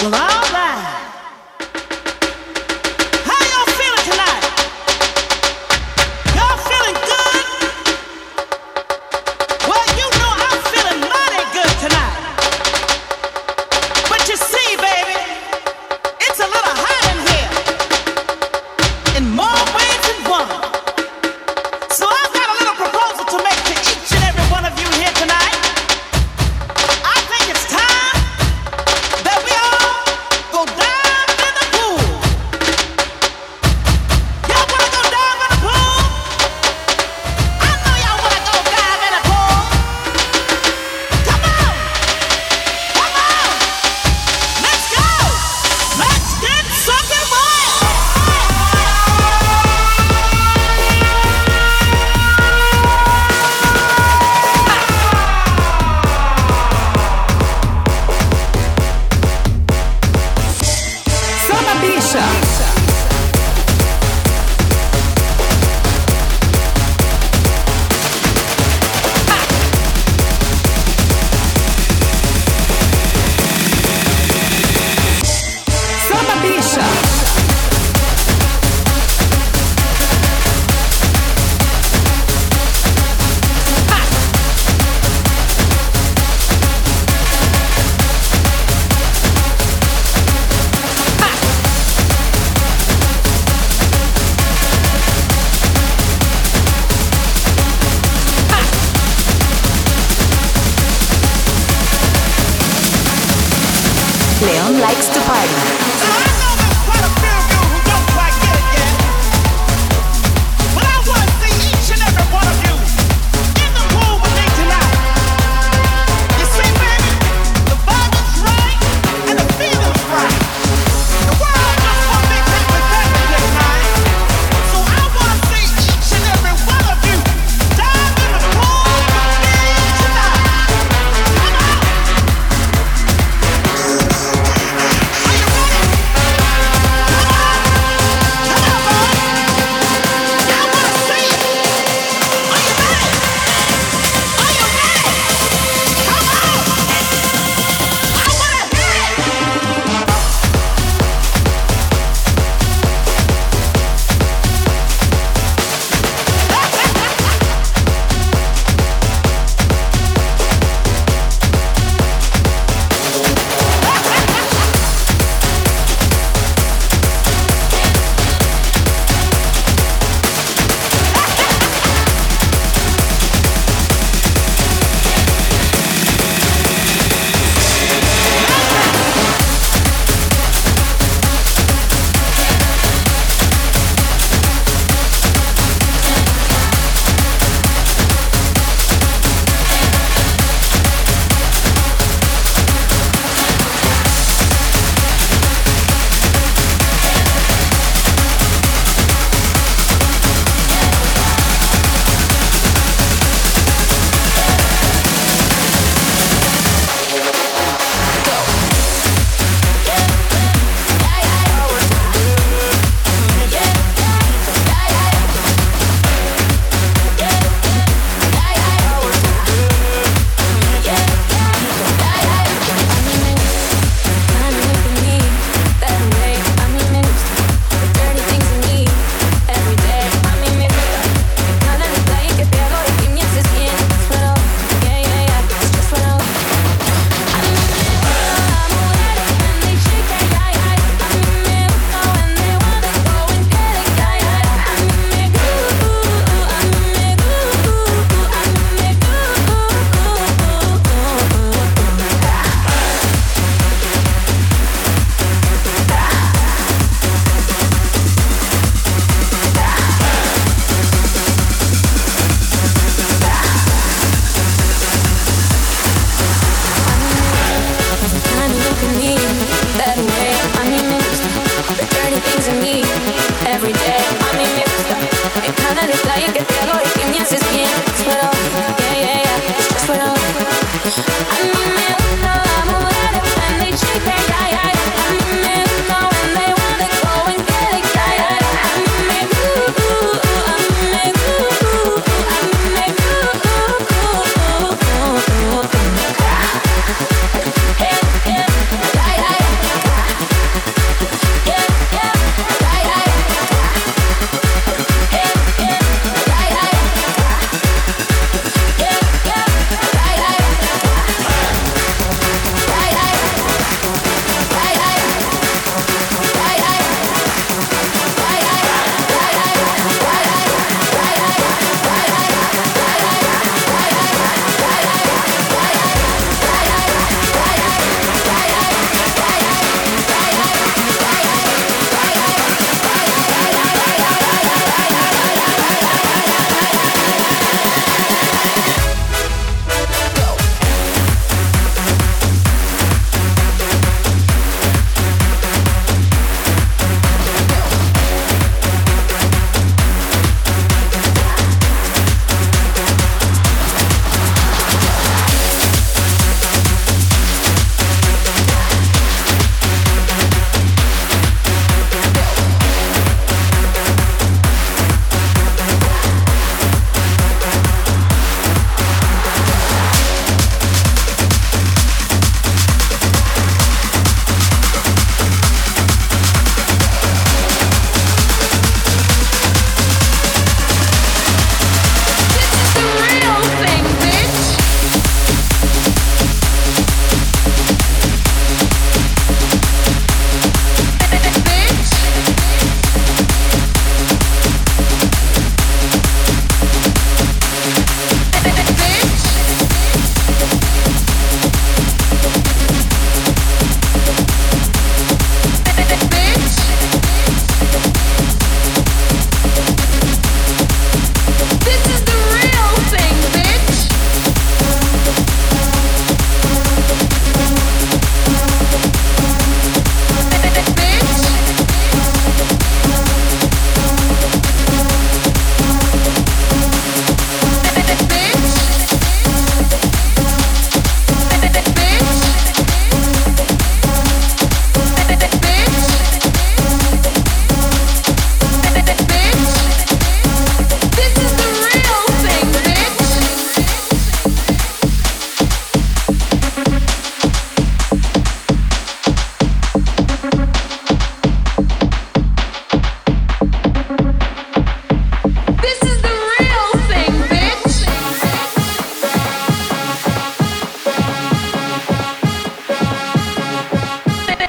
Well, I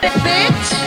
it, bitch.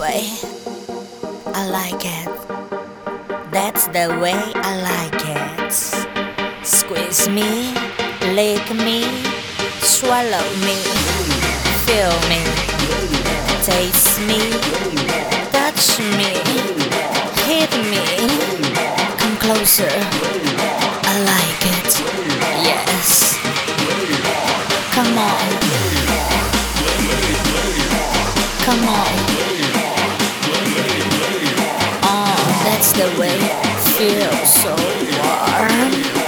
Way I like it. That's the way I like it. Squeeze me, lick me, swallow me, feel me, taste me, touch me, hit me. Come closer. I like it. Yes. Come on. Come on. That's the way it feels so warm.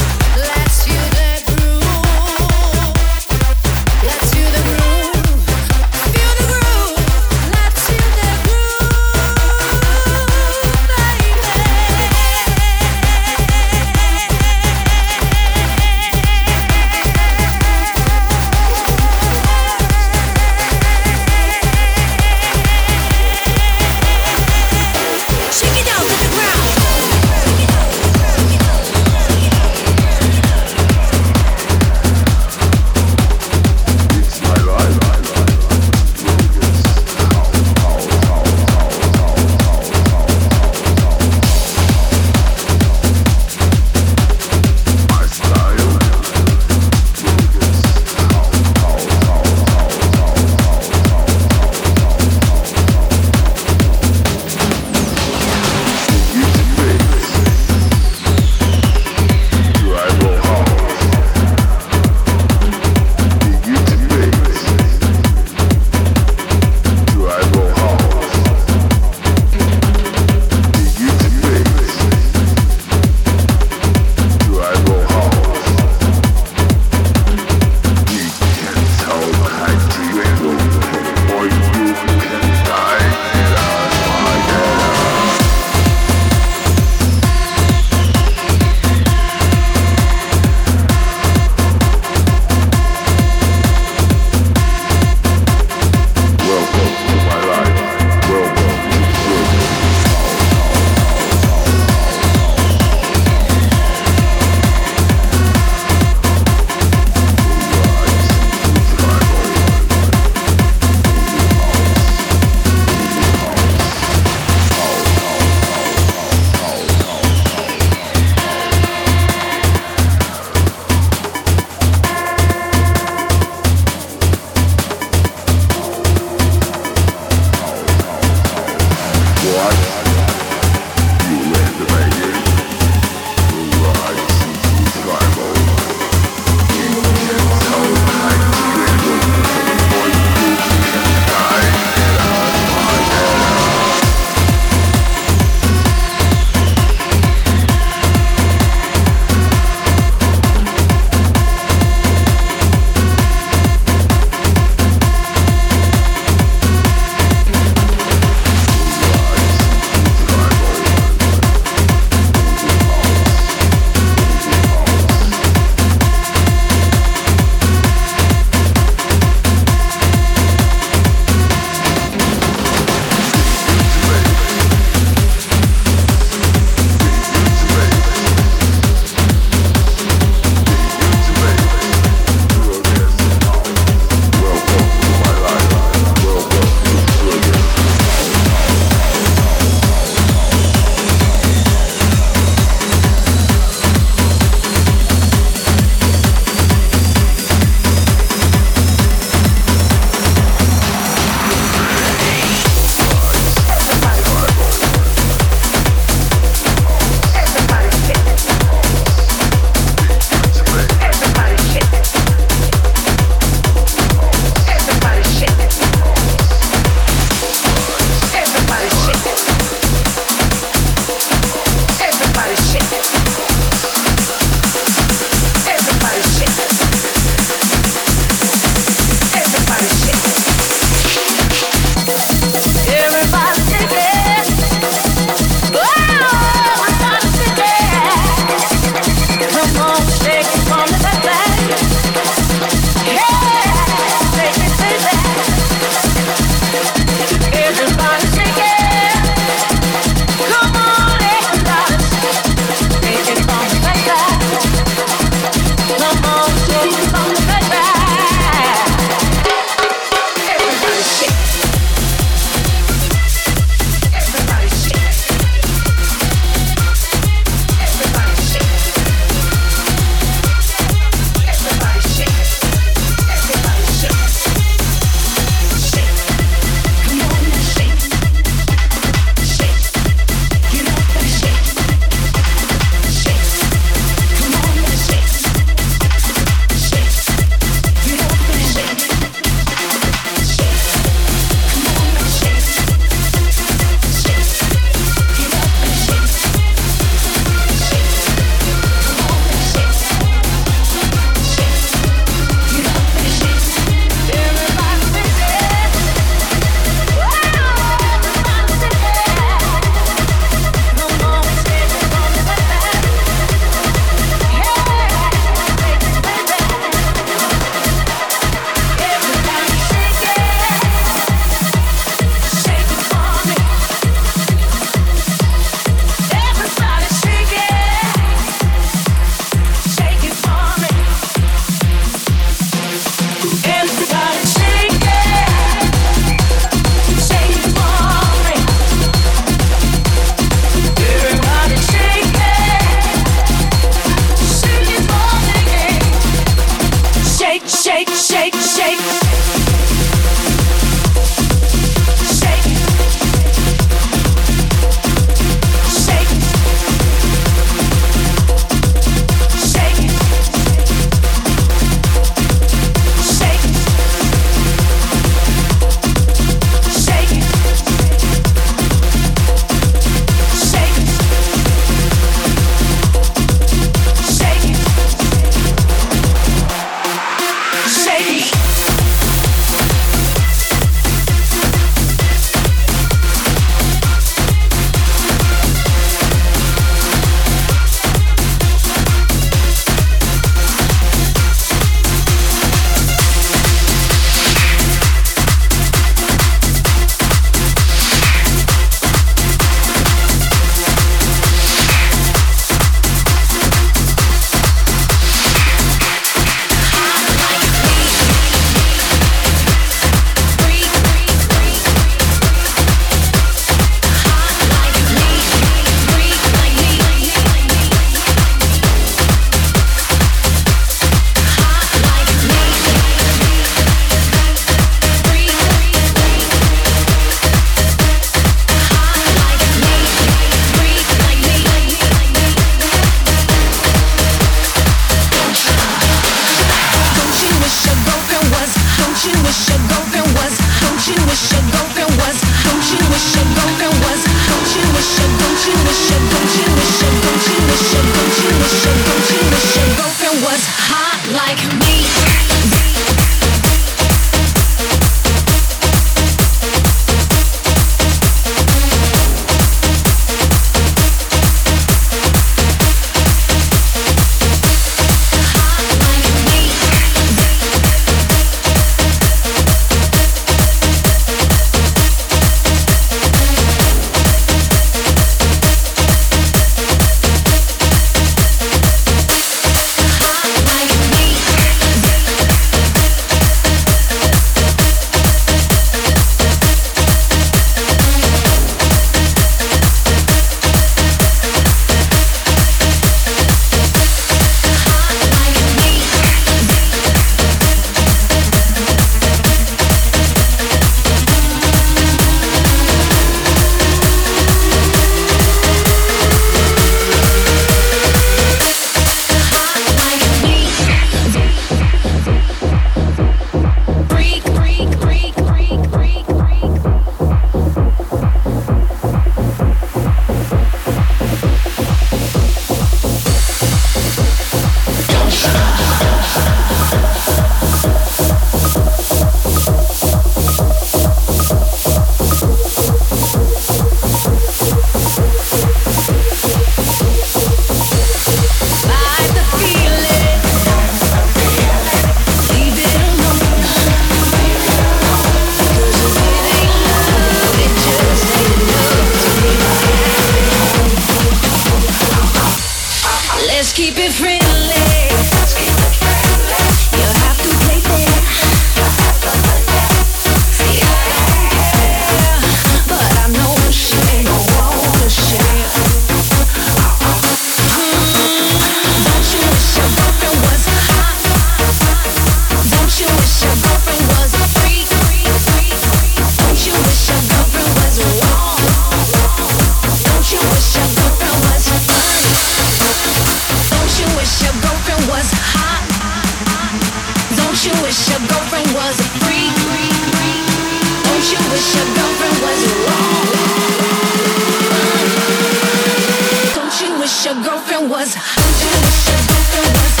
Don't you wish your girlfriend was hot? Don't you wish your girlfriend was